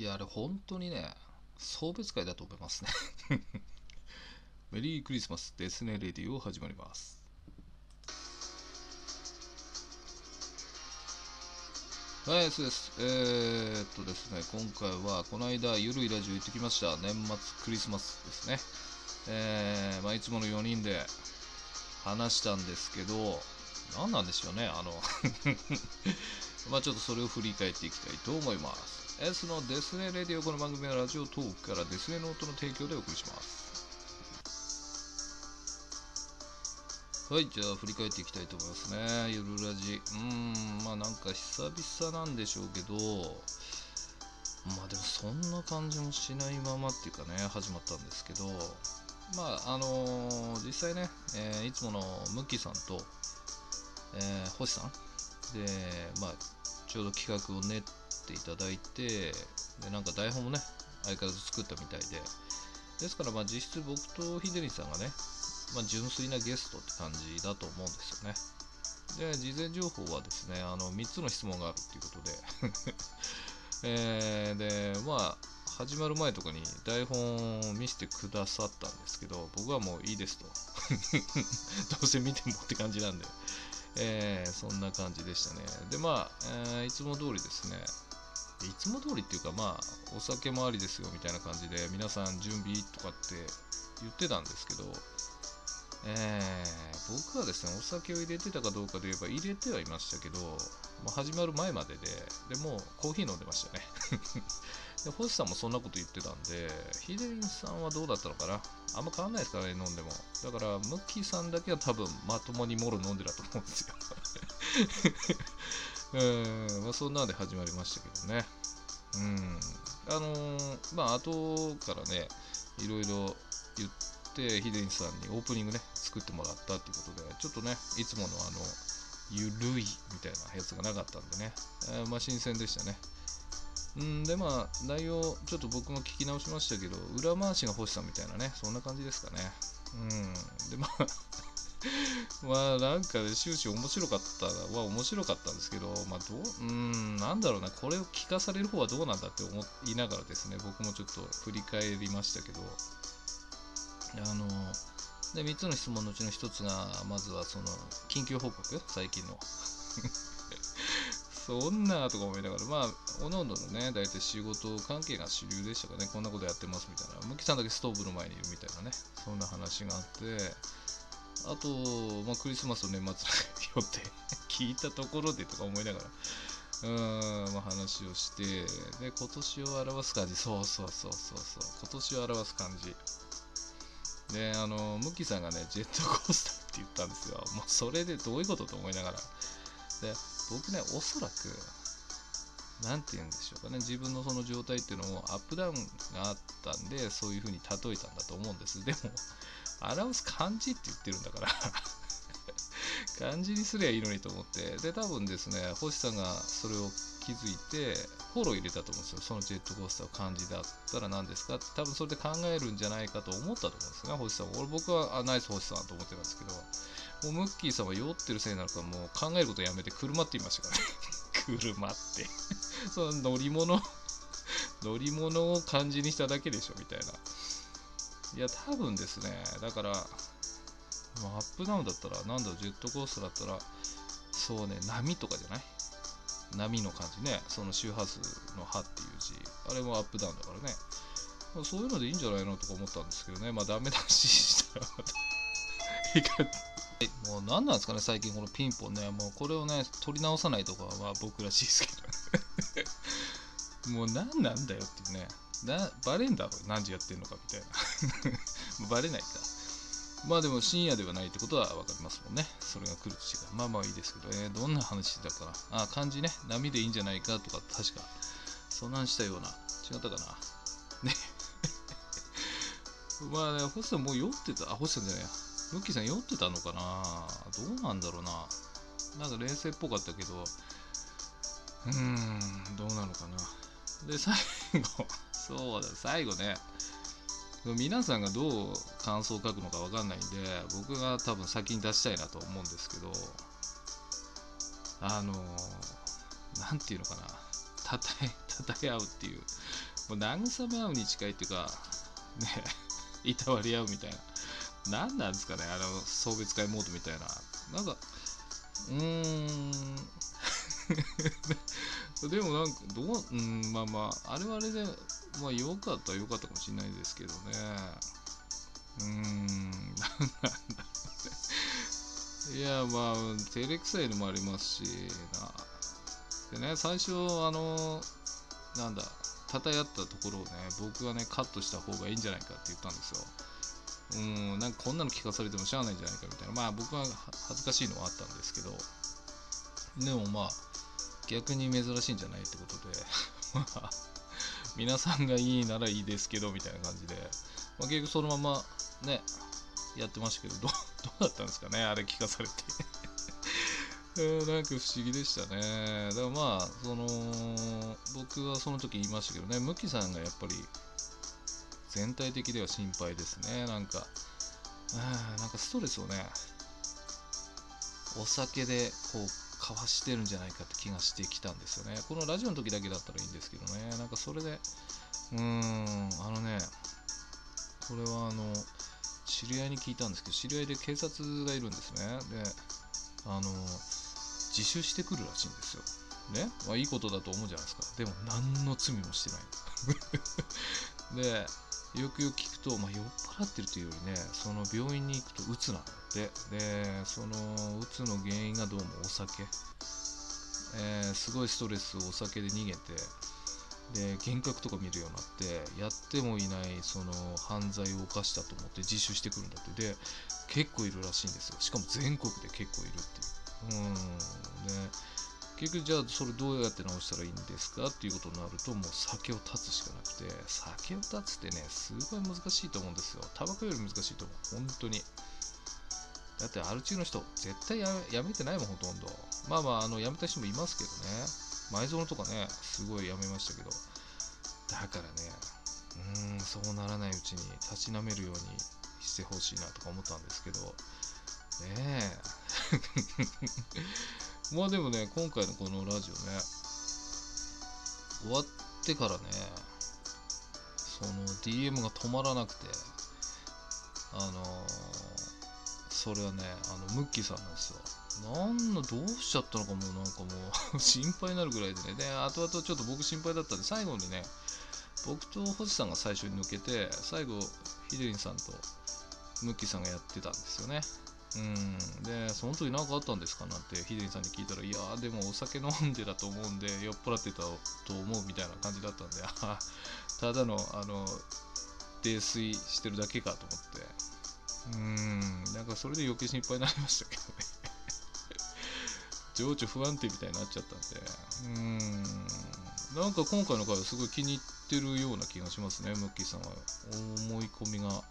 いやあれ本当にね送別会だと思いますね。メリークリスマスデスネレディオ始まります。はいそうです。えー、っとですね今回はこの間ゆるいラジオ行ってきました。年末クリスマスですね。えー、まあ、いつもの4人で話したんですけど何なんでしょうねあの。まあちょっとそれを振り返っていきたいと思います。S のデスネレディオこの番組はラジオトークからデスネノートの提供でお送りしますはい、じゃあ振り返っていきたいと思いますね。ゆるラジ。うん、まあなんか久々なんでしょうけど、まあでもそんな感じもしないままっていうかね、始まったんですけど、まああのー、実際ね、えー、いつものムッキーさんと、えー、星さんで、まあちょうど企画を練っていただいて、でなんか台本もね、相変わらず作ったみたいで、ですからまあ実質僕とヒデリンさんがね、まあ、純粋なゲストって感じだと思うんですよね。で、事前情報はですね、あの3つの質問があるっていうことで えー、で、まあ、始まる前とかに台本を見せてくださったんですけど、僕はもういいですと。どうせ見てもって感じなんで、えー、そんな感じでしたね。で、まあ、えー、いつも通りですね、いつも通りっていうか、まあ、お酒もありですよみたいな感じで、皆さん準備とかって言ってたんですけど、えー、僕はですね、お酒を入れてたかどうかで言えば入れてはいましたけど、まあ、始まる前までで、でもうコーヒー飲んでましたね。で、星さんもそんなこと言ってたんで、ヒデリンさんはどうだったのかな？あんま変わんないですからね、飲んでも。だから、ムッキーさんだけは多分まともにもろ飲んでたと思うんですよ。うん、まあ、そんなんで始まりましたけどね。うん。あのー、まあ、後からね、いろいろ言って、てヒデンさんにオープニングね作ってもらったっていうことでちょっとねいつものあのゆるいみたいなやつがなかったんでね、えー、まあ新鮮でしたねうんでまあ内容ちょっと僕も聞き直しましたけど裏回しが欲しさみたいなねそんな感じですかねうんでまあ まあなんかね終始面白かったは面白かったんですけどまあどううんなんだろうなこれを聞かされる方はどうなんだって思いながらですね僕もちょっと振り返りましたけど。あので3つの質問のうちの1つがまずはその緊急報告？最近の。そんなとか思いながらまあおのおののね大体仕事関係が主流でしたかね。こんなことやってますみたいな。ムキさんだけストーブの前にいるみたいなね。そんな話があって。あと、まあ、クリスマスの年末予定 聞いたところでとか思いながらうーん、まあ、話をしてで今年を表す感じそうそうそうそうそう今年を表す感じで、あの、ムッキさんがね、ジェットコースターって言ったんですよ。もうそれでどういうことと思いながら。で、僕ね、おそらく、なんて言うんでしょうかね、自分のその状態っていうのをアップダウンがあったんで、そういう風に例えたんだと思うんです。でも、表す漢字って言ってるんだから 漢字にすりゃいいのにと思って、で、多分ですね、星さんがそれを気づいて、フォロー入れたと思うんですよ。そのジェットコースターを漢字だったら何ですかって多分それで考えるんじゃないかと思ったと思うんですね、星さん。俺僕はあナイス星さんと思ってたんですけど、もうムッキーさんは酔ってるせいなのか、もう考えることやめて車って言いましたからね。車って その乗り物乗り物を漢字にしただけでしょみたいな。いや、多分ですね、だから、アップダウンだったら、なんだ、ジェットコースターだったら、そうね、波とかじゃない？波の感じね、その周波数の波っていう字、あれもアップダウンだからね、まあ、そういうのでいいんじゃないのとか思ったんですけどね、まあダメ出ししたらまた もう何なんですかね、最近このピンポンね、もうこれをね、取り直さないとかは僕らしいですけど もう何なんだよっていうね、なバレんだろ、何時やってんのかみたいな。バレないか。まあでも深夜ではないってことは分かりますもんね。それが来る時間。まあまあいいですけど、えー、どんな話だかな。あ、漢字ね。波でいいんじゃないかとか、確か、そんなんしたような。違ったかな。ね。まあね、星さんもう酔ってた。あ、星さんじゃないや。ムッキーさん酔ってたのかなどうなんだろうな。なんか冷静っぽかったけど、うーん、どうなのかな。で、最後、そうだ、最後ね。皆さんがどう感想を書くのか分かんないんで僕が多分先に出したいなと思うんですけどあの何て言うのかなたたえ たたえ合うっていう、もう慰め合うに近いっていうか、ね、いたわり合うみたいな。何なんですかね、あの、送別会モードみたいな。なんか、うーん、でもなんか、どう、うん、まあまあ、あれはあれで、まあ良かったは良かったかもしれないですけどね。うーん、なんなんだいや、まあ、照れくさいのもありますし、な。でね、最初、あの、なんだ、たたやったところをね、僕がね、カットした方がいいんじゃないかって言ったんですよ。うん、なんかこんなの聞かされてもしゃあないんじゃないかみたいな。まあ僕は恥ずかしいのはあったんですけど、でもまあ、逆に珍しいんじゃないってことで、まあ、皆さんがいいならいいですけど、みたいな感じで、まあ、結局そのままね、やってましたけど、どうだったんですかね、あれ聞かされて なんか不思議でしたね。だからまあ、その、僕はその時言いましたけどね、ムキさんがやっぱり全体的では心配ですね。なんか、なんかストレスをね、お酒でこう、かわしてるんじゃないかって気がしてきたんですよね。このラジオの時だけだったらいいんですけどね、なんかそれで、うーん、あのね、これはあの、知り合いに聞いたんですけど、知り合いで警察がいるんですね。で、あの、自首してくるらしいんですよ。ね、まあ、いいことだと思うじゃないですか。でも、何の罪もしてない。で、よくよく聞くと、まあ、酔っ払ってるというよりね、その病院に行くと、うつなんだって。で、そのうつの原因がどうもお酒。えー、すごいストレスをお酒で逃げて、で幻覚とか見るようになってやってもいないその犯罪を犯したと思って自首してくるんだってで結構いるらしいんですよしかも全国で結構いるっていううんで結局じゃあそれどうやって直したらいいんですかっていうことになるともう酒を断つしかなくて酒を断つってねすごい難しいと思うんですよ。タバコより難しいと思う本当に。だってアル中の人絶対やめてないもんほとんど。まあまああのやめた人もいますけどね。前園とかねすごいやめましたけど。だからねうーんそうならないうちに立ち直めるようにしてほしいなとか思ったんですけど。ねえ。まあでもね、今回のこのラジオね、終わってからね、その DM が止まらなくて、あのー、それはね、あの、ムッキーさんなんですよ。なんの、どうしちゃったのかもうなんかもう 心配になるぐらいでね。で、後々ちょっと僕心配だったんで、最後にね、僕と星さんが最初に抜けて、最後、ヒデリンさんとムッキーさんがやってたんですよね。うん、で、その時何かあったんですかなんて、ヒデさんに聞いたら、いやー、でもお酒飲んでたと思うんで、酔っ払ってたと思うみたいな感じだったんで、ただの、あの、泥酔してるだけかと思って、うん、なんかそれで余計心配になりましたけどね。情緒不安定みたいになっちゃったんで、うん、なんか今回の回はすごい気に入ってるような気がしますね、ムッキーさんは。思い込みが、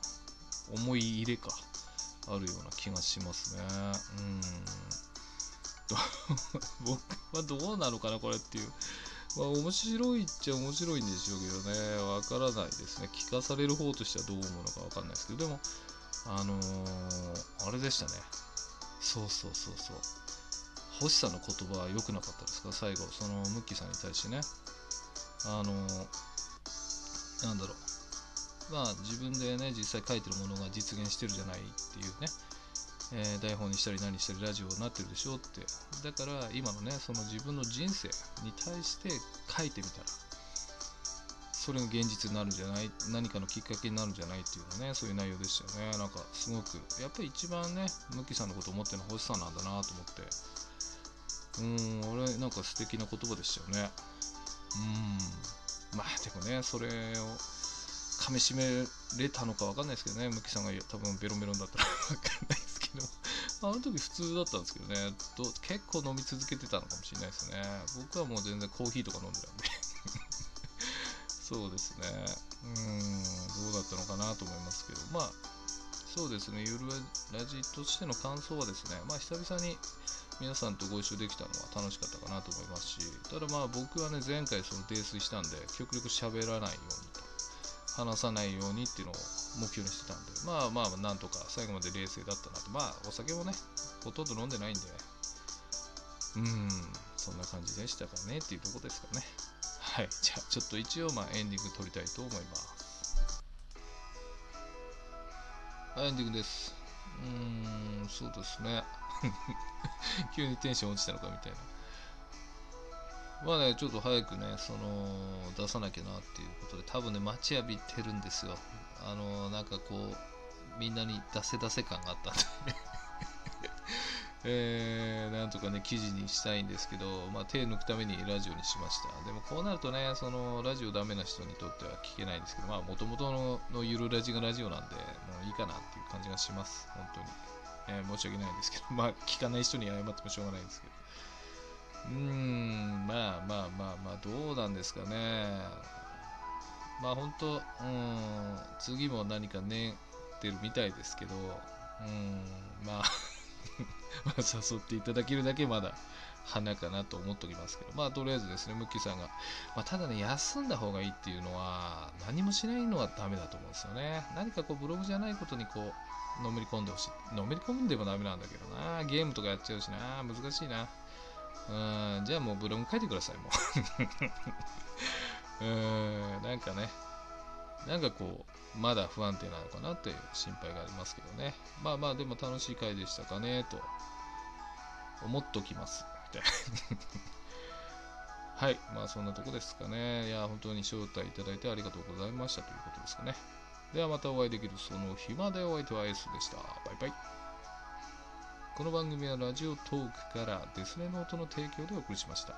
思い入れか。あるような気がしますね。うん。僕はどうなのかな、これっていう。まあ、面白いっちゃ面白いんでしょうけどね、わからないですね。聞かされる方としてはどう思うのかわかんないですけど、でも、あのー、あれでしたね。そうそうそうそう。星さんの言葉は良くなかったですか？最後、そのムッキーさんに対してね。あのー、なんだろう。まあ自分でね実際書いてるものが実現してるじゃないっていうね、えー、台本にしたり何したりラジオになってるでしょって。だから今のねその自分の人生に対して書いてみたらそれが現実になるんじゃない何かのきっかけになるんじゃないっていうのねそういう内容でしたよね。なんかすごくやっぱり一番ねムキさんのこと思ってるのは星さんなんだなと思って。うん俺なんか素敵な言葉でしたよね。うん。まあでもねそれを噛みしめれたのか分かんないですけどね、ムキさんが多分ベロベロンだったら 分かんないですけど、あの時普通だったんですけどね。ど、結構飲み続けてたのかもしれないですね。僕はもう全然コーヒーとか飲んでたんで。そうですね、うん、どうだったのかなと思いますけど、まあ、そうですね、ゆるラジとしての感想はですね、まあ、久々に皆さんとご一緒できたのは楽しかったかなと思いますし、ただまあ僕はね、前回その泥酔したんで、極力喋らないように話さないようにっていうのを目標にしてたんで、まあまあ、なんとか最後まで冷静だったなと。まあ、お酒もね、ほとんど飲んでないんで、うん、そんな感じでしたかねっていうとこですかね。ははい。じゃあ、ちょっと一応、まあ、エンディング撮りたいと思います。はい、エンディングです。うーん、そうですね。急にテンション落ちたのかみたいな。まあね、ちょっと早くね、その、出さなきゃなっていうことで、多分ね、待ちわびてるんですよ。あの、なんかこう、みんなに出せ出せ感があったんで えー、なんとかね、記事にしたいんですけど、まあ、手抜くためにラジオにしました。でも、こうなるとね、その、ラジオダメな人にとっては聞けないんですけど、まあ、もともとののゆるラジがラジオなんで、もういいかなっていう感じがします。本当に。えー申し訳ないんですけど、まあ、聞かない人に謝ってもしょうがないんですけど。うーん、まあまあまあまあ、どうなんですかね。まあ本当、うん、次も何かねってるみたいですけど、うん、まあ、誘っていただけるだけまだ花かなと思っておきますけど、まあとりあえずですね、ムッキーさんが、まあ、ただね、休んだ方がいいっていうのは、何もしないのはダメだと思うんですよね。何かこう、ブログじゃないことにこう、のめり込んでほしい。のめり込んでもダメなんだけどな。ゲームとかやっちゃうしな。難しいな。うん、じゃあもうブログ書いてください、もう。うん、なんかね、なんかこう、まだ不安定なのかなっていう心配がありますけどね。まあまあ、でも楽しい回でしたかね、と思っときます。みたいな はい、まあそんなとこですかね。いや、本当に招待いただいてありがとうございましたということですかね。ではまたお会いできるその日までお相手は S でした。バイバイ。この番組はラジオトークからデスレノートの提供でお送りしました。